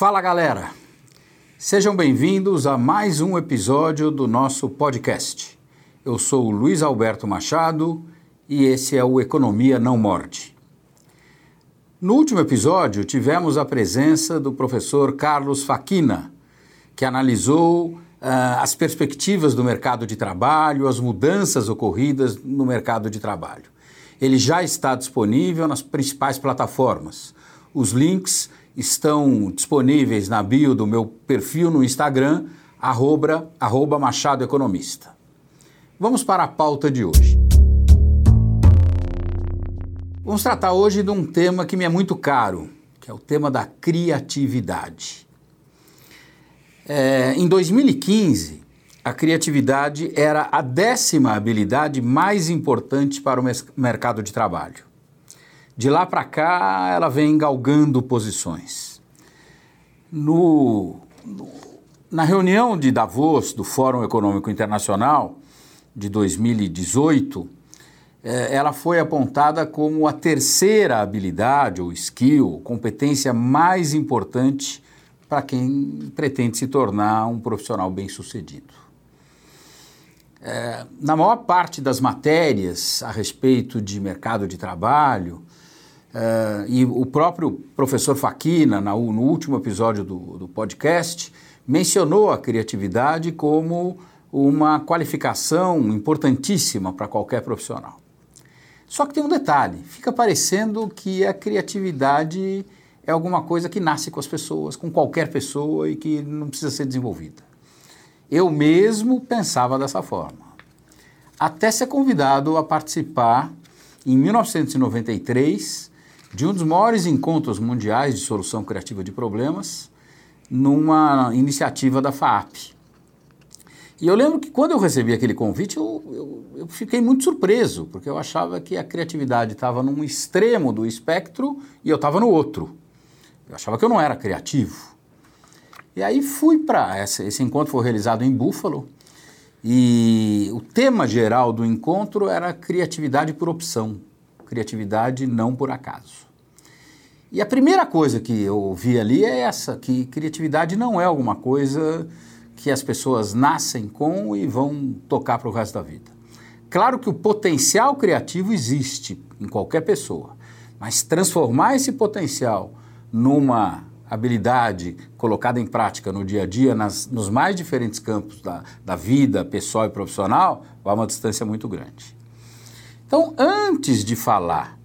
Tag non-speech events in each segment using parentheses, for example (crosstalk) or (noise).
Fala galera! Sejam bem-vindos a mais um episódio do nosso podcast. Eu sou o Luiz Alberto Machado e esse é o Economia Não Morde. No último episódio, tivemos a presença do professor Carlos Faquina, que analisou uh, as perspectivas do mercado de trabalho, as mudanças ocorridas no mercado de trabalho. Ele já está disponível nas principais plataformas. Os links estão disponíveis na bio do meu perfil no Instagram, arroba, arroba Machado Economista. Vamos para a pauta de hoje. Vamos tratar hoje de um tema que me é muito caro, que é o tema da criatividade. É, em 2015, a criatividade era a décima habilidade mais importante para o mercado de trabalho. De lá para cá, ela vem galgando posições. No, no, na reunião de Davos, do Fórum Econômico Internacional, de 2018, é, ela foi apontada como a terceira habilidade ou skill, competência mais importante para quem pretende se tornar um profissional bem-sucedido. É, na maior parte das matérias a respeito de mercado de trabalho, é, e o próprio professor Faquina, no último episódio do, do podcast, mencionou a criatividade como uma qualificação importantíssima para qualquer profissional. Só que tem um detalhe: fica parecendo que a criatividade é alguma coisa que nasce com as pessoas, com qualquer pessoa e que não precisa ser desenvolvida. Eu mesmo pensava dessa forma. Até ser convidado a participar, em 1993, de um dos maiores encontros mundiais de solução criativa de problemas, numa iniciativa da FAAP. E eu lembro que quando eu recebi aquele convite, eu, eu, eu fiquei muito surpreso, porque eu achava que a criatividade estava num extremo do espectro e eu estava no outro. Eu achava que eu não era criativo. E aí fui para esse, encontro foi realizado em Buffalo e o tema geral do encontro era criatividade por opção, criatividade não por acaso. E a primeira coisa que eu ouvi ali é essa, que criatividade não é alguma coisa que as pessoas nascem com e vão tocar para o resto da vida. Claro que o potencial criativo existe em qualquer pessoa, mas transformar esse potencial numa habilidade colocada em prática no dia a dia, nas, nos mais diferentes campos da, da vida pessoal e profissional, vai uma distância muito grande. Então, antes de falar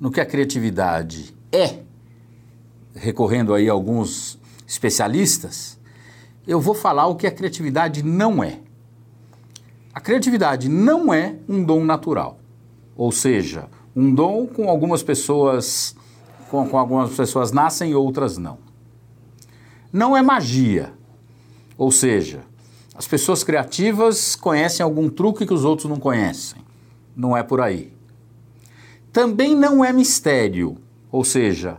no que a criatividade é, recorrendo aí a alguns especialistas, eu vou falar o que a criatividade não é. A criatividade não é um dom natural, ou seja, um dom com algumas pessoas com, com algumas pessoas nascem e outras não. Não é magia, ou seja, as pessoas criativas conhecem algum truque que os outros não conhecem. Não é por aí. Também não é mistério, ou seja,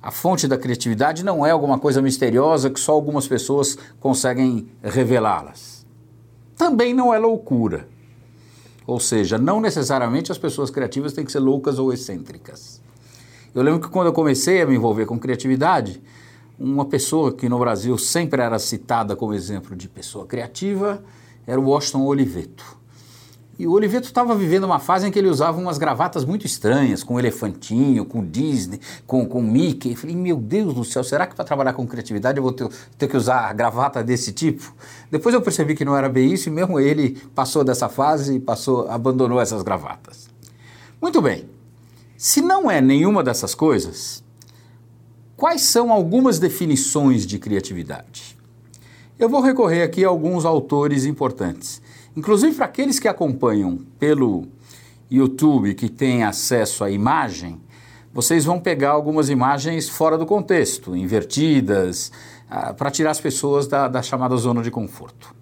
a fonte da criatividade não é alguma coisa misteriosa que só algumas pessoas conseguem revelá-las. Também não é loucura. Ou seja, não necessariamente as pessoas criativas têm que ser loucas ou excêntricas. Eu lembro que quando eu comecei a me envolver com criatividade, uma pessoa que no Brasil sempre era citada como exemplo de pessoa criativa era o Washington Oliveto. E o Oliveto estava vivendo uma fase em que ele usava umas gravatas muito estranhas, com elefantinho, com Disney, com, com Mickey. Eu falei, meu Deus do céu, será que para trabalhar com criatividade eu vou ter, ter que usar gravata desse tipo? Depois eu percebi que não era bem isso e mesmo ele passou dessa fase e passou, abandonou essas gravatas. Muito bem. Se não é nenhuma dessas coisas, quais são algumas definições de criatividade? Eu vou recorrer aqui a alguns autores importantes. Inclusive para aqueles que acompanham pelo YouTube, que têm acesso à imagem, vocês vão pegar algumas imagens fora do contexto, invertidas, ah, para tirar as pessoas da, da chamada zona de conforto.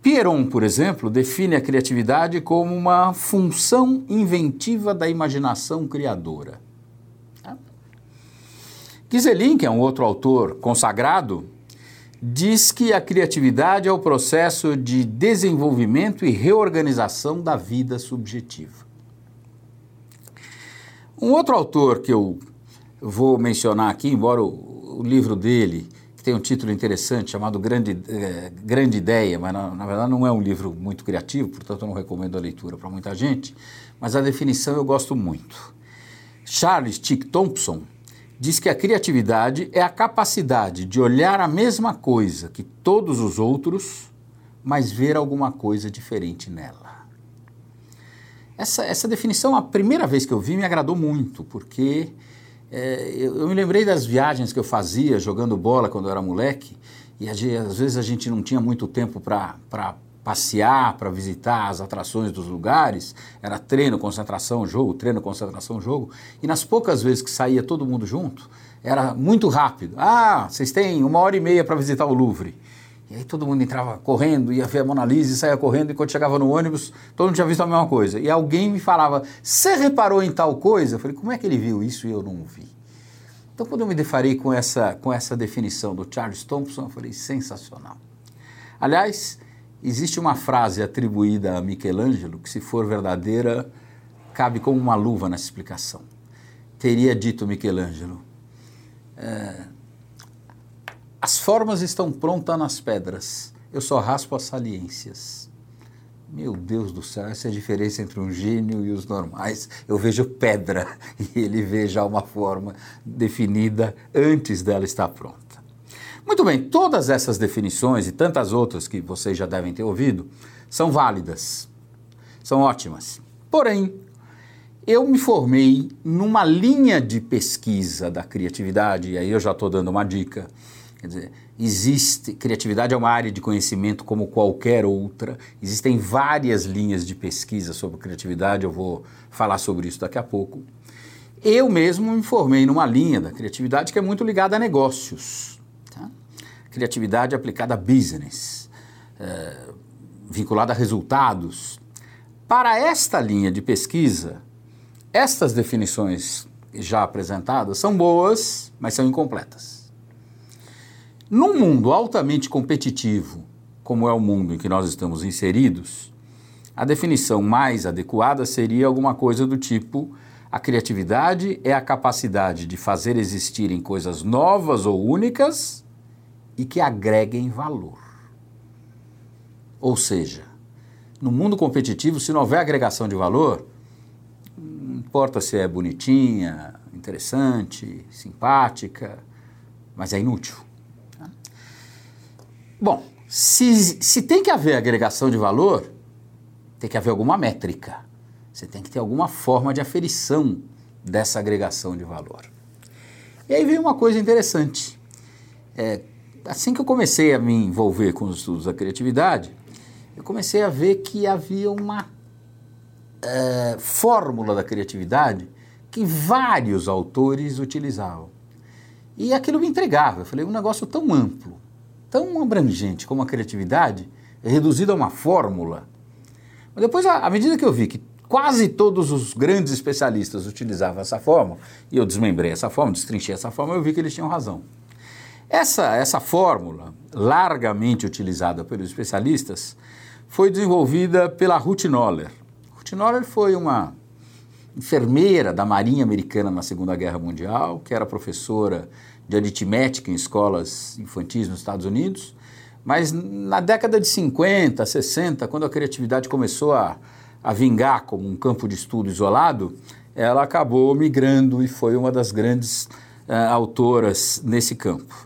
Pierron, por exemplo, define a criatividade como uma função inventiva da imaginação criadora. Tá? que é um outro autor consagrado, diz que a criatividade é o processo de desenvolvimento e reorganização da vida subjetiva. Um outro autor que eu vou mencionar aqui, embora o, o livro dele, que tem um título interessante chamado Grande, é, Grande Ideia, mas na, na, verdade não é um livro muito criativo, portanto eu não recomendo a leitura para muita gente, mas a definição eu gosto muito. Charles Tick Thompson diz que a criatividade é a capacidade de olhar a mesma coisa que todos os outros, mas ver alguma coisa diferente nela. Essa, essa definição, a primeira vez que eu vi, me agradou muito, porque é, eu, eu, me lembrei das viagens que eu fazia jogando bola quando eu era moleque, e às vezes a gente não tinha muito tempo para passear, para visitar as atrações dos lugares, era treino, concentração, jogo, treino, concentração, jogo. E nas poucas vezes que saía todo mundo junto, era muito rápido. Ah, vocês têm uma hora e meia para visitar o Louvre. E aí todo mundo entrava correndo, ia ver a Mona Lisa e saía correndo, e quando chegava no ônibus, todo mundo tinha visto a mesma coisa. E alguém me falava, você reparou em tal coisa? Eu falei, como é que ele viu isso e eu não vi? Então, quando eu me defarei com essa, com essa definição do Charles Thompson, eu falei, sensacional. Aliás, Existe uma frase atribuída a Michelangelo que, se for verdadeira, cabe como uma luva nessa explicação. Teria dito Michelangelo: é, As formas estão prontas nas pedras, eu só raspo as saliências. Meu Deus do céu, essa é a diferença entre um gênio e os normais. Eu vejo pedra (laughs) e ele vê já uma forma definida antes dela estar pronta. Muito bem, todas essas definições e tantas outras que vocês já devem ter ouvido são válidas, são ótimas. Porém, eu me formei numa linha de pesquisa da criatividade, e aí eu já estou dando uma dica. Quer dizer, existe. Criatividade é uma área de conhecimento como qualquer outra. Existem várias linhas de pesquisa sobre criatividade, eu vou falar sobre isso daqui a pouco. Eu mesmo me formei numa linha da criatividade que é muito ligada a negócios criatividade aplicada a business, é, vinculada a resultados. Para esta linha de pesquisa, estas definições já apresentadas são boas, mas são incompletas. Num mundo altamente competitivo, como é o mundo em que nós estamos inseridos, a definição mais adequada seria alguma coisa do tipo: a criatividade é a capacidade de fazer existirem coisas novas ou únicas e que agreguem valor. Ou seja, no mundo competitivo, se não houver agregação de valor, não importa se é bonitinha, interessante, simpática, mas é inútil. Bom, se, se tem que haver agregação de valor, tem que haver alguma métrica. Você tem que ter alguma forma de aferição dessa agregação de valor. E aí vem uma coisa interessante. É, assim que eu comecei a me envolver com os estudos da criatividade, eu comecei a ver que havia uma é, fórmula da criatividade que vários autores utilizavam. E aquilo me entregava. Eu falei, um negócio tão amplo, tão abrangente como a criatividade, é reduzido a uma fórmula. Mas depois, à medida que eu vi que quase todos os grandes especialistas utilizavam essa fórmula, e eu desmembrei essa fórmula, destrinchei essa fórmula, eu vi que eles tinham razão. Essa, essa fórmula, largamente utilizada pelos especialistas, foi desenvolvida pela Ruth Noller. Ruth Noller foi uma enfermeira da Marinha Americana na Segunda Guerra Mundial, que era professora de aritmética em escolas infantis nos Estados Unidos, mas na década de 50, 60, quando a criatividade começou a, a vingar como um campo de estudo isolado, ela acabou migrando e foi uma das grandes uh, autoras nesse campo.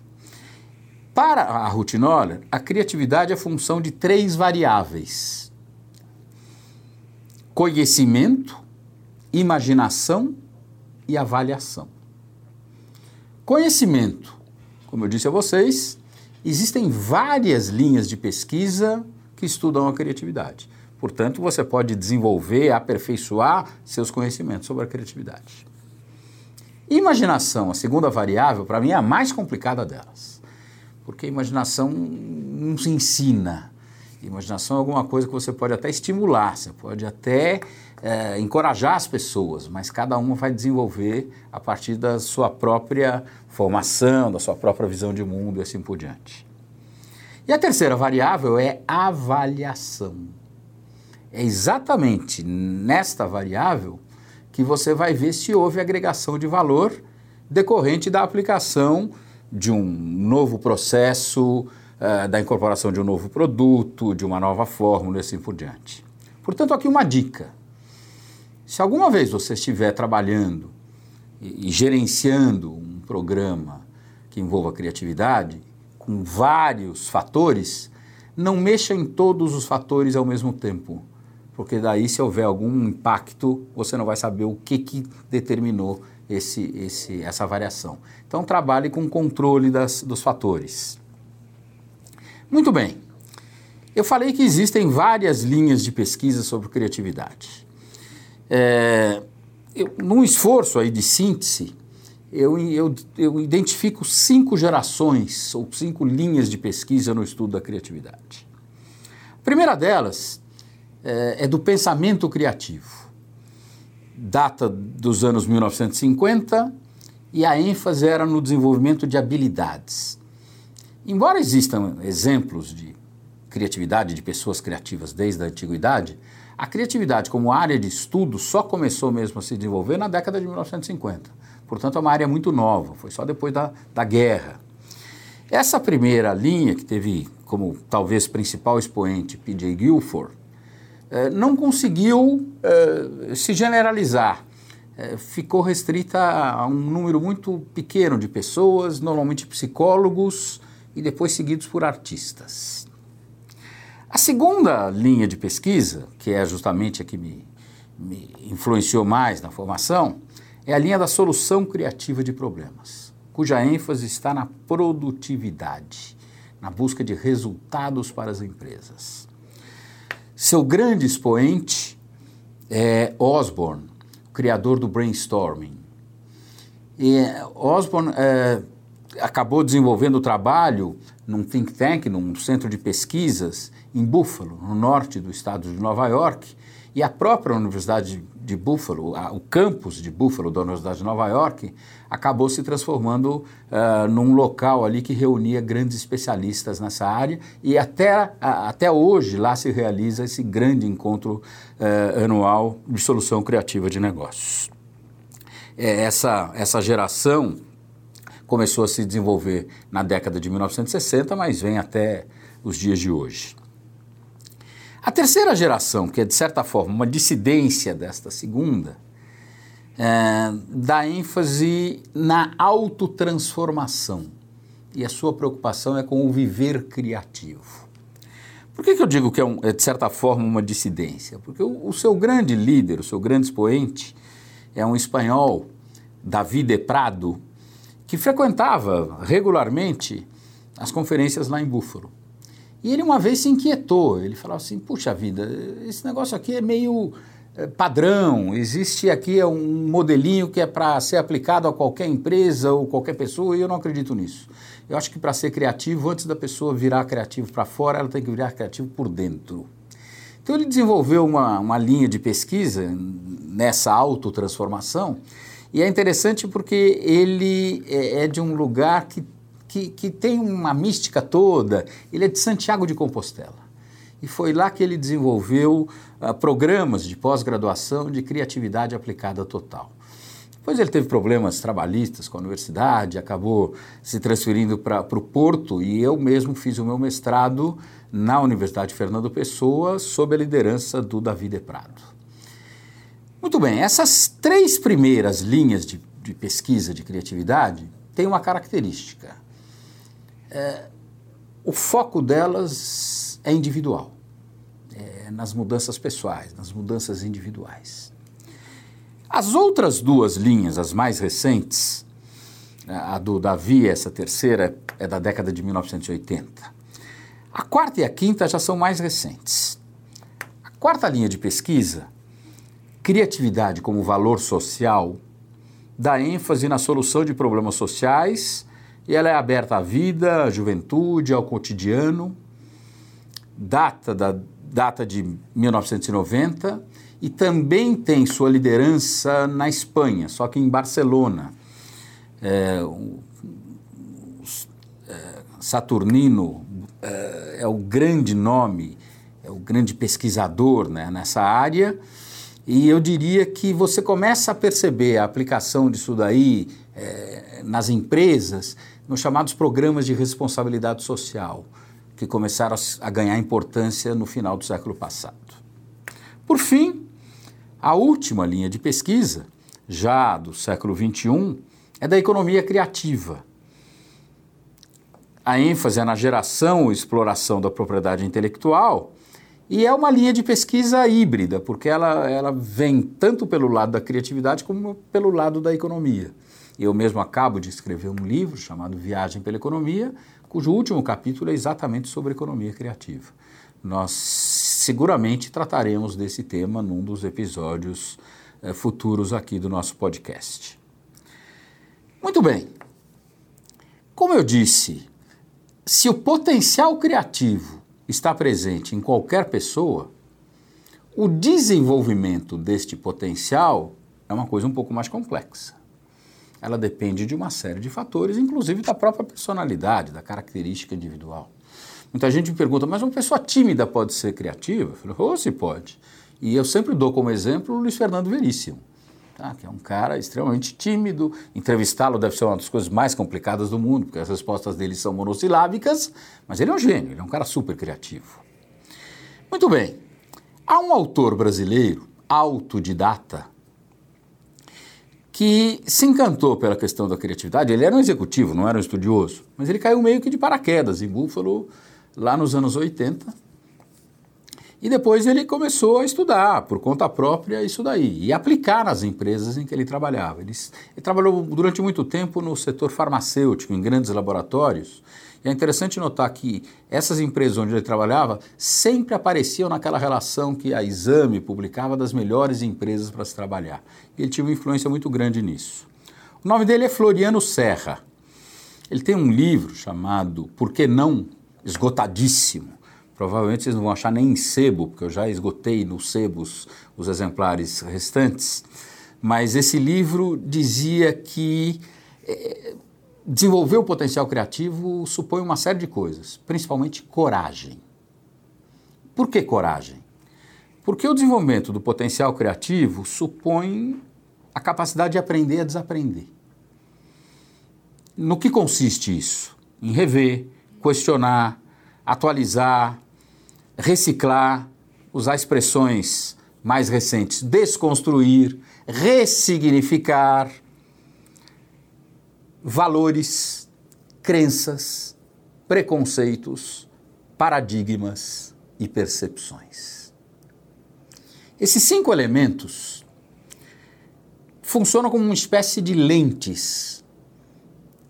Para a Ruth Noller, a criatividade é função de três variáveis: conhecimento, imaginação e avaliação. Conhecimento, como eu disse a vocês, existem várias linhas de pesquisa que estudam a criatividade. Portanto, você pode desenvolver, aperfeiçoar seus conhecimentos sobre a criatividade. Imaginação, a segunda variável, para mim é a mais complicada delas porque a imaginação não se ensina. Imaginação é alguma coisa que você pode até estimular, você pode até é, encorajar as pessoas, mas cada uma vai desenvolver a partir da sua própria formação, da sua própria visão de mundo e assim por diante. E a terceira variável é avaliação. É exatamente nesta variável que você vai ver se houve agregação de valor decorrente da aplicação de um novo processo, uh, da incorporação de um novo produto, de uma nova fórmula e assim por diante. Portanto, aqui uma dica. Se alguma vez você estiver trabalhando e, e gerenciando um programa que envolva criatividade, com vários fatores, não mexa em todos os fatores ao mesmo tempo, porque daí se houver algum impacto, você não vai saber o que, que determinou esse, esse, essa variação. Então trabalhe com controle das, dos fatores. Muito bem. Eu falei que existem várias linhas de pesquisa sobre criatividade. É, eu, num esforço aí de síntese, eu, eu, eu identifico cinco gerações ou cinco linhas de pesquisa no estudo da criatividade. A primeira delas é, é do pensamento criativo. Data dos anos 1950 e a ênfase era no desenvolvimento de habilidades. Embora existam exemplos de criatividade de pessoas criativas desde a antiguidade, a criatividade como área de estudo só começou mesmo a se desenvolver na década de 1950. Portanto, é uma área muito nova, foi só depois da, da guerra. Essa primeira linha, que teve como talvez principal expoente P.J. Guilford, não conseguiu eh, se generalizar. Eh, ficou restrita a um número muito pequeno de pessoas, normalmente psicólogos e depois seguidos por artistas. A segunda linha de pesquisa, que é justamente a que me, me influenciou mais na formação, é a linha da solução criativa de problemas, cuja ênfase está na produtividade, na busca de resultados para as empresas. Seu grande expoente é Osborne, criador do brainstorming. E Osborne é, acabou desenvolvendo o trabalho num think tank, num centro de pesquisas em Buffalo, no norte do estado de Nova York, e a própria Universidade de Buffalo, a, o campus de Buffalo da Universidade de Nova York, acabou se transformando uh, num local ali que reunia grandes especialistas nessa área e até, até hoje lá se realiza esse grande encontro uh, anual de solução criativa de negócios. É, essa, essa geração começou a se desenvolver na década de 1960, mas vem até os dias de hoje. A terceira geração, que é de certa forma uma dissidência desta segunda, é, dá ênfase na autotransformação e a sua preocupação é com o viver criativo. Por que, que eu digo que é, um, é, de certa forma uma dissidência? Porque o, o, seu grande líder, o seu grande expoente, é um espanhol, David de Prado, que frequentava regularmente as conferências lá em Búfalo. E ele uma vez se inquietou, ele falou assim, puxa vida, esse negócio aqui é meio é, padrão, existe aqui é um modelinho que é para ser aplicado a qualquer empresa ou qualquer pessoa e eu não acredito nisso. Eu acho que para ser criativo, antes da pessoa virar criativo para fora, ela tem que virar criativo por dentro. Então ele desenvolveu uma, uma linha de pesquisa nessa autotransformação e é interessante porque ele é, é de um lugar que que, que tem uma mística toda. Ele é de Santiago de Compostela. E foi lá que ele desenvolveu uh, programas de pós-graduação de criatividade aplicada total. Depois ele teve problemas trabalhistas com a universidade, acabou se transferindo para o Porto e eu mesmo fiz o meu mestrado na Universidade Fernando Pessoa sob a liderança do David Prado. Muito bem, essas três primeiras linhas de, de pesquisa de criatividade têm uma característica é, o foco delas é individual, é nas mudanças pessoais, nas mudanças individuais. As outras duas linhas, as mais recentes, a do Davi, essa terceira, é da década de 1980. A quarta e a quinta já são mais recentes. A quarta linha de pesquisa, criatividade como valor social, dá ênfase na solução de problemas sociais e ela é aberta à vida, à juventude, ao cotidiano. Data da data de 1990 e também tem sua liderança na Espanha, só que em Barcelona. É, o, é, Saturnino é, é, o grande nome, é o grande pesquisador né, nessa área. E eu diria que você começa a perceber a aplicação disso daí é, nas empresas nos chamados programas de responsabilidade social, que começaram a ganhar importância no final do século passado. Por fim, a última linha de pesquisa, já do século XXI, é da economia criativa. A ênfase é na geração e exploração da propriedade intelectual e é uma linha de pesquisa híbrida, porque ela, ela vem tanto pelo lado da criatividade como pelo lado da economia. Eu mesmo acabo de escrever um livro chamado Viagem pela Economia, cujo último capítulo é exatamente sobre economia criativa. Nós seguramente trataremos desse tema num dos episódios eh, futuros aqui do nosso podcast. Muito bem. Como eu disse, se o potencial criativo está presente em qualquer pessoa, o desenvolvimento deste potencial é uma coisa um pouco mais complexa. Ela depende de uma série de fatores, inclusive da própria personalidade, da característica individual. Muita gente me pergunta, mas uma pessoa tímida pode ser criativa? Eu falo, oh, se pode. E eu sempre dou como exemplo o Luiz Fernando Veríssimo tá? que é um cara extremamente tímido. Entrevistá-lo deve ser uma das coisas mais complicadas do mundo, porque as respostas dele são monossilábicas, mas ele é um gênio, ele é um cara super criativo. Muito bem. Há um autor brasileiro, autodidata, que se encantou pela questão da criatividade. Ele era um executivo, não era um estudioso, mas ele caiu meio que de paraquedas em Buffalo lá nos anos 80 e depois ele começou a estudar por conta própria isso daí e aplicar nas empresas em que ele trabalhava. Ele, ele, trabalhou durante muito tempo no setor farmacêutico, em grandes laboratórios. É interessante notar que essas empresas onde ele trabalhava sempre apareciam naquela relação que a Exame publicava das melhores empresas para se trabalhar. Ele tinha uma influência muito grande nisso. O nome dele é Floriano Serra. Ele tem um livro chamado Por que Não? Esgotadíssimo Provavelmente vocês não vão achar nem em sebo, porque eu já esgotei nos sebos os exemplares restantes. Mas esse livro dizia que é, desenvolver o potencial criativo supõe uma série de coisas, principalmente coragem. Por que coragem? Porque o desenvolvimento do potencial criativo supõe a capacidade de aprender a desaprender. No que consiste isso? Em rever, questionar, atualizar, reciclar, usar expressões mais recentes, desconstruir, ressignificar valores, crenças, preconceitos, paradigmas e percepções. Esses cinco elementos funcionam como uma espécie de lentes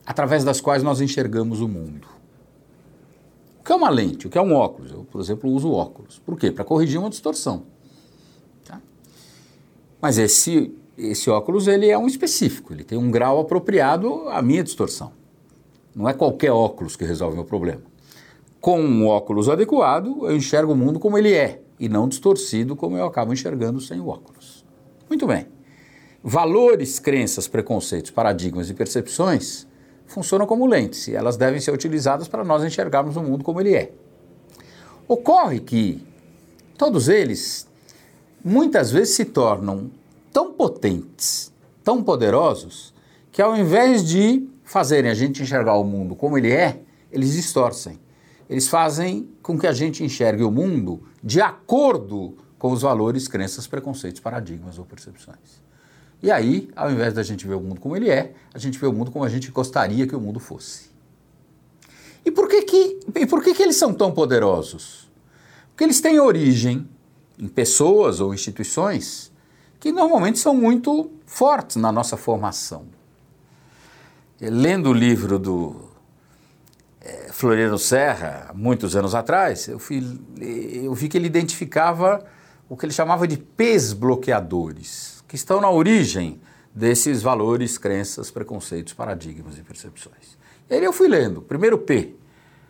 através das quais nós enxergamos o mundo. O que é uma lente? O que é um óculos? Eu, por exemplo, uso óculos. Por quê? Para corrigir uma distorção. Tá? Mas esse, esse óculos ele é um específico, ele tem um grau apropriado à minha distorção. Não é qualquer óculos que resolve o meu problema. Com um óculos adequado, eu enxergo o mundo como ele é e não distorcido como eu acabo enxergando sem o óculos. Muito bem. Valores, crenças, preconceitos, paradigmas e percepções funcionam como lentes e elas devem ser utilizadas para nós enxergarmos o mundo como ele é. Ocorre que todos eles muitas vezes se tornam tão potentes, tão poderosos, que ao invés de fazerem a gente enxergar o mundo como ele é, eles distorcem. Eles fazem com que a gente enxergue o mundo de acordo com os valores, crenças, preconceitos, paradigmas ou percepções. E aí, ao invés da gente ver o mundo como ele é, a gente vê o mundo como a gente gostaria que o mundo fosse. E por que, que, e por que, que eles são tão poderosos? Porque eles têm origem em pessoas ou instituições que normalmente são muito fortes na nossa formação. Lendo o livro do é, Floriano Serra, muitos anos atrás, eu, fui, eu vi que ele identificava o que ele chamava de pes bloqueadores que estão na origem desses valores, crenças, preconceitos, paradigmas e percepções. E aí eu fui lendo. Primeiro P,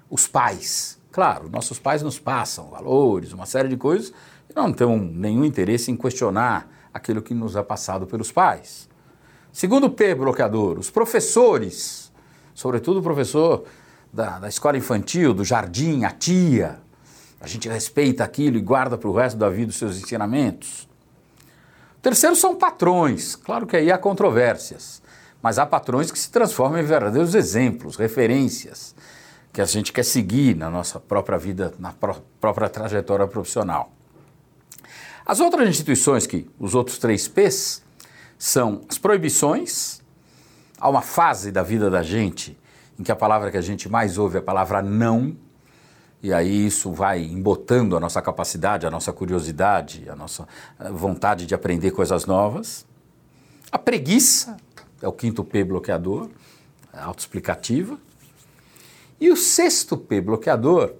os pais. Claro, nossos pais nos passam valores, uma série de coisas, e não temos nenhum interesse em questionar aquilo que nos é passado pelos pais. Segundo P, bloqueador, os professores, sobretudo o professor da, da escola infantil, do jardim, a tia. A gente respeita aquilo e guarda para o resto da vida os seus ensinamentos. Terceiro são patrões. Claro que aí há controvérsias. mas há patrões que se transformam em verdadeiros exemplos, referências, que a gente quer seguir na nossa própria vida, na pró própria trajetória profissional. As outras instituições que, os outros três P's, são as proibições. Há uma fase da vida da gente em que a palavra que a gente mais ouve é a palavra não, e aí isso vai embotando a nossa capacidade, a nossa curiosidade, a nossa eh, vontade de aprender coisas novas. A preguiça é o quinto P bloqueador, autoexplicativa. E o sexto P bloqueador,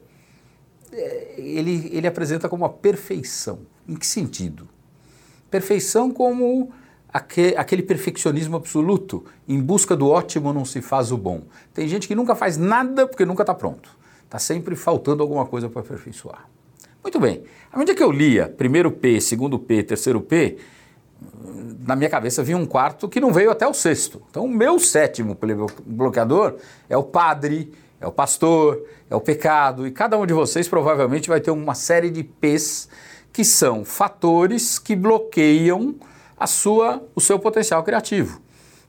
eh, ele, ele apresenta como a perfeição. Em que sentido? Perfeição como aquele perfeccionismo absoluto. Em busca do ótimo não se faz o bom. Tem gente que nunca faz nada porque nunca está pronto. Está sempre faltando alguma coisa para aperfeiçoar. Muito bem. À medida que eu lia primeiro P, segundo P, terceiro P, na minha cabeça vinha um quarto que não veio até o sexto. Então, o meu sétimo bloqueador é o padre, é o pastor, é o pecado, e cada um de vocês provavelmente vai ter uma série de P's que são fatores que bloqueiam a sua, o seu potencial criativo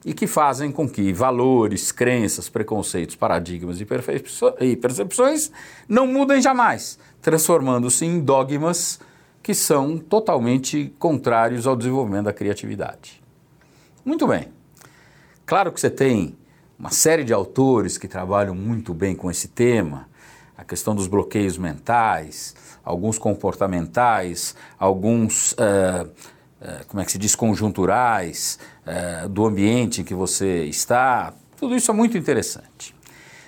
e que fazem com que valores, crenças, preconceitos, paradigmas e percepções não mudem jamais, transformando-se em dogmas que são totalmente contrários ao desenvolvimento da criatividade. Muito bem. Claro que você tem uma série de autores que trabalham muito bem com esse tema, a questão dos bloqueios mentais, alguns comportamentais, alguns. Uh, eh, como é que se diz, conjunturais, eh, do ambiente em que você está, tudo isso é muito interessante.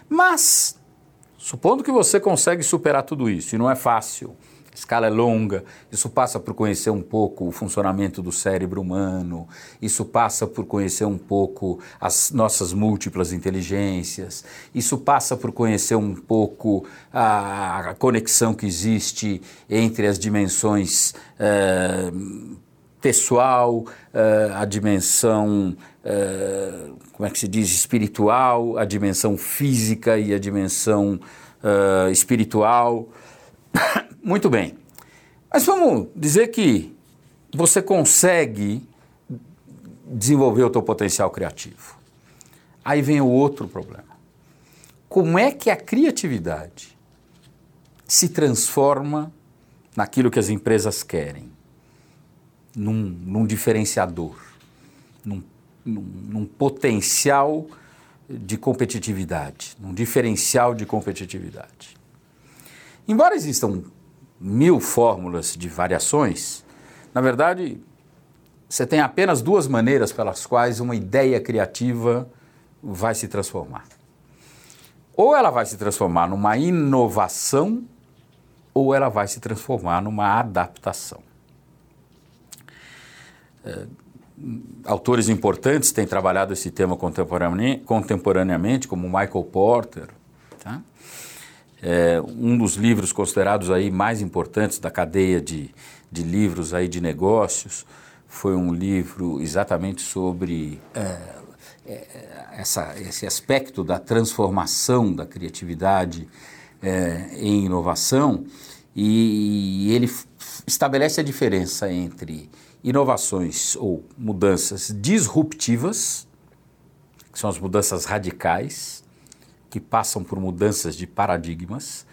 Mas, supondo que você consegue superar tudo isso, e não é fácil, escala é longa, isso passa por conhecer um pouco o funcionamento do cérebro humano, isso passa por conhecer um pouco as nossas múltiplas inteligências, isso passa por conhecer um pouco a, conexão que existe entre as dimensões. Eh, pessoal, uh, a dimensão, uh, como é que se diz, espiritual, a dimensão física e a dimensão uh, espiritual. (coughs) Muito bem. Mas vamos dizer que você consegue desenvolver o teu potencial criativo. Aí vem o outro problema. Como é que a criatividade se transforma naquilo que as empresas querem? num, num diferenciador, num, num, num potencial de competitividade, num diferencial de competitividade. Embora existam mil fórmulas de variações, na verdade, você tem apenas duas maneiras pelas quais uma ideia criativa vai se transformar. Ou ela vai se transformar numa inovação, ou ela vai se transformar numa adaptação. É, autores importantes têm trabalhado esse tema contemporaneamente, como Michael Porter. Tá? É, um dos livros considerados aí mais importantes da cadeia de, de livros aí de negócios foi um livro exatamente sobre é, é essa, esse aspecto da transformação da criatividade é, em inovação. E, e ele estabelece a diferença entre inovações ou mudanças disruptivas, que são as mudanças radicais, que passam por mudanças de paradigmas,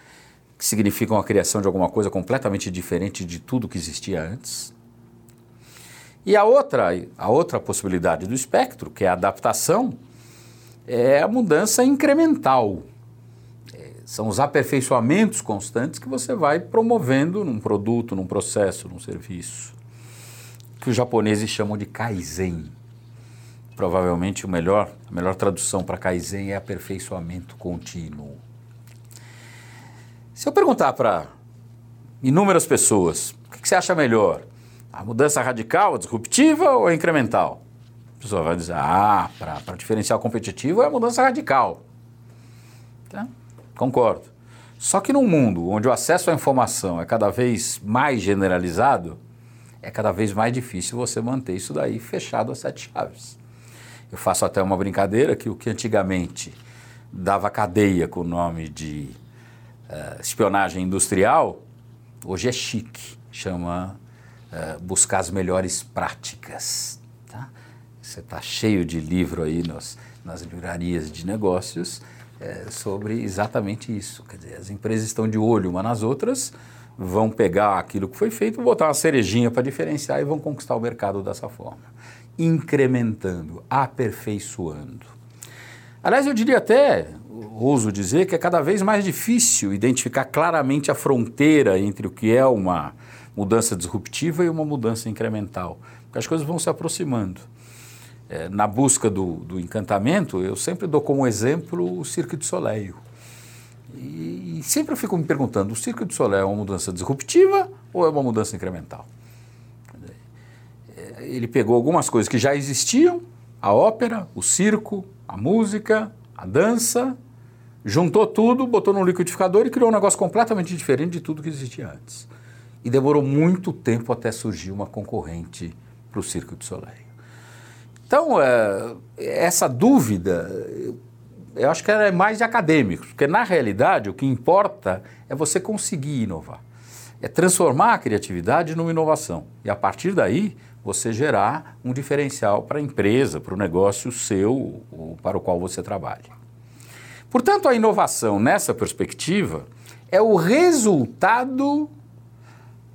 que significam a criação de alguma coisa completamente diferente de tudo que existia antes. E a outra, a outra possibilidade do espectro, que é a adaptação, é a mudança incremental. É, são os aperfeiçoamentos constantes que você vai promovendo num produto, num processo, num serviço que os japoneses chamam de Kaizen. Provavelmente o melhor, a melhor tradução para Kaizen é aperfeiçoamento contínuo. Se eu perguntar para inúmeras pessoas, o que você acha melhor? A mudança radical, a disruptiva ou a incremental? A pessoa vai dizer, ah, para diferencial competitivo é a mudança radical. Tá? Concordo. Só que num mundo onde o acesso à informação é cada vez mais generalizado, é cada vez mais difícil você manter isso daí fechado a sete chaves. Eu faço até uma brincadeira que o que antigamente dava cadeia com o nome de uh, espionagem industrial, hoje é chique, chama uh, buscar as melhores práticas. Tá? Você está cheio de livro aí nas, nas livrarias de negócios é, sobre exatamente isso. Quer dizer, as empresas estão de olho uma nas outras, vão pegar aquilo que foi feito, botar uma cerejinha para diferenciar e vão conquistar o mercado dessa forma, incrementando, aperfeiçoando. Aliás, eu diria até, ouso dizer, que é cada vez mais difícil identificar claramente a fronteira entre o que é uma mudança disruptiva e uma mudança incremental, porque as coisas vão se aproximando é, na busca do, do, encantamento, eu sempre dou como exemplo o Cirque du Soleil. E, e sempre eu fico me perguntando, o Cirque du Soleil é uma mudança disruptiva ou é uma mudança incremental? Ele pegou algumas coisas que já existiam, a ópera, o circo, a música, a dança, juntou tudo, botou num liquidificador e criou um negócio completamente diferente de tudo que existia antes. E demorou muito tempo até surgir uma concorrente para o Cirque du Soleil. Então, é, essa dúvida, eu acho que ela é mais de acadêmicos, porque na realidade o que importa é você conseguir inovar. É transformar a criatividade numa inovação. E a partir daí, você gerar um diferencial para a empresa, para o negócio seu ou para o qual você trabalha. Portanto, a inovação nessa perspectiva é o resultado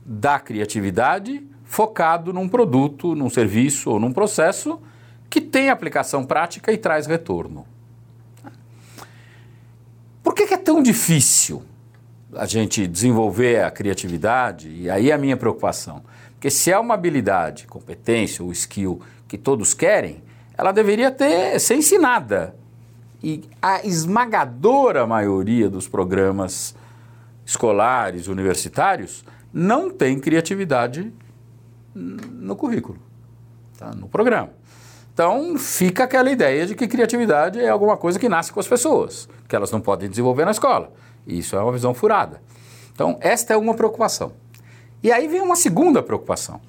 da criatividade focado num produto, num serviço ou num processo que tem aplicação prática e traz retorno. Por que, que é tão difícil a gente desenvolver a criatividade? E aí é a minha preocupação. Porque se é uma habilidade, competência ou skill que todos querem, ela deveria ter, ser ensinada. E a esmagadora maioria dos programas escolares, universitários, não tem criatividade no currículo, tá? no programa. Então fica aquela ideia de que criatividade é alguma coisa que nasce com as pessoas, que elas não podem desenvolver na escola. Isso é uma visão furada. Então, esta é uma preocupação. E aí vem uma segunda preocupação.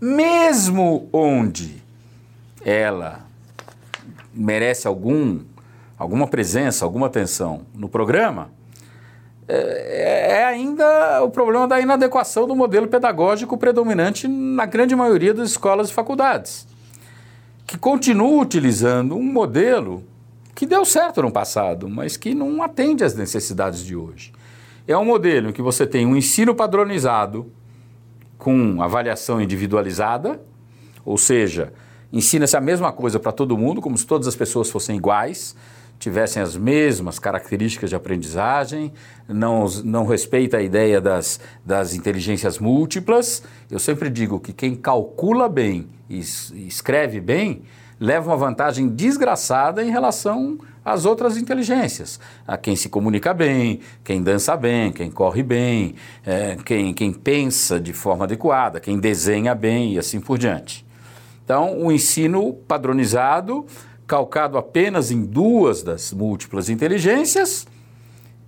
Mesmo onde ela merece algum, alguma presença, alguma atenção no programa, é, é ainda o problema da inadequação do modelo pedagógico predominante na grande maioria das escolas e faculdades que continua utilizando um modelo que deu certo no passado, mas que não atende às necessidades de hoje. É um modelo em que você tem um ensino padronizado com avaliação individualizada, ou seja, ensina-se a mesma coisa para todo mundo, como se todas as pessoas fossem iguais, tivessem as mesmas características de aprendizagem, não, não respeita a ideia das, das inteligências múltiplas. Eu sempre digo que quem calcula bem e escreve bem leva uma vantagem desgraçada em relação às outras inteligências. A quem se comunica bem, quem dança bem, quem corre bem, é, quem, quem pensa de forma adequada, quem desenha bem e assim por diante. Então, o ensino padronizado calcado apenas em duas das múltiplas inteligências,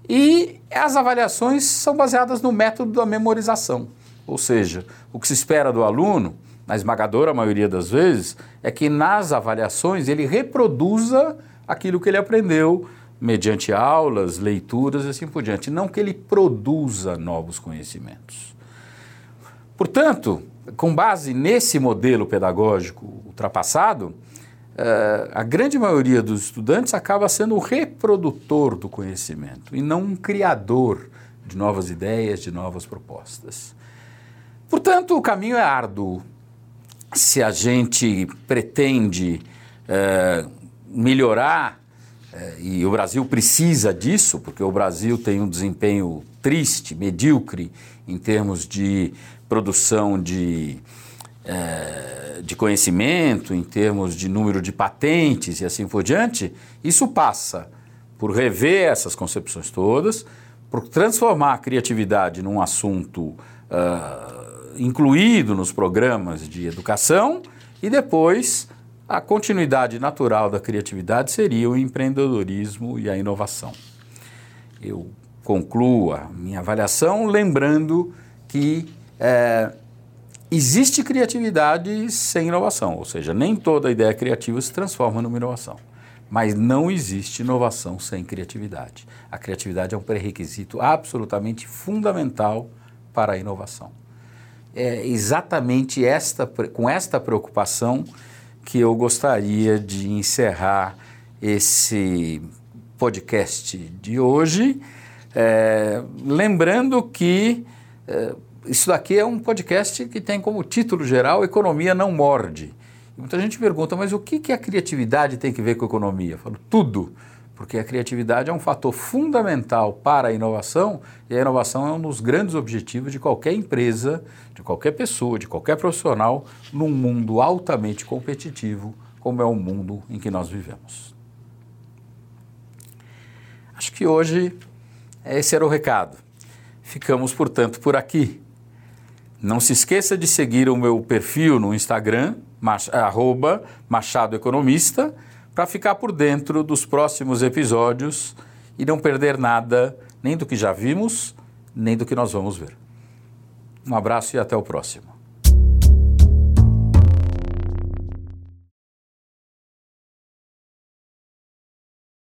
e as avaliações são baseadas no método da memorização. Ou seja, o que se espera do aluno, na esmagadora maioria das vezes, é que nas avaliações ele reproduza aquilo que ele aprendeu mediante aulas, leituras e assim por diante, não que ele produza novos conhecimentos. Portanto, com base nesse modelo pedagógico ultrapassado, Uh, a grande maioria dos estudantes acaba sendo o reprodutor do conhecimento e não um criador de novas ideias, de novas propostas. Portanto, o caminho é árduo. Se a gente pretende uh, melhorar, uh, e o Brasil precisa disso, porque o Brasil tem um desempenho triste, medíocre, em termos de produção de é, de conhecimento, em termos de número de patentes e assim por diante, isso passa por rever essas concepções todas, por transformar a criatividade num assunto uh, incluído nos programas de educação e depois a continuidade natural da criatividade seria o empreendedorismo e a inovação. Eu concluo a minha avaliação lembrando que é, Existe criatividade sem inovação, ou seja, nem toda ideia criativa se transforma numa inovação. Mas não existe inovação sem criatividade. A criatividade é um pré-requisito absolutamente fundamental para a inovação. É exatamente esta, com esta preocupação que eu gostaria de encerrar esse podcast de hoje, é, lembrando que é, isso daqui é um podcast que tem como título geral Economia Não Morde. Muita gente pergunta, mas o que, que a criatividade tem que ver com a economia? Eu falo, tudo, porque a criatividade é um fator fundamental para a inovação e a inovação é um dos grandes objetivos de qualquer empresa, de qualquer pessoa, de qualquer profissional num mundo altamente competitivo como é o mundo em que nós vivemos. Acho que hoje esse era o recado. Ficamos, portanto, por aqui. Não se esqueça de seguir o meu perfil no Instagram, arroba Machado Economista, para ficar por dentro dos próximos episódios e não perder nada, nem do que já vimos, nem do que nós vamos ver. Um abraço e até o próximo.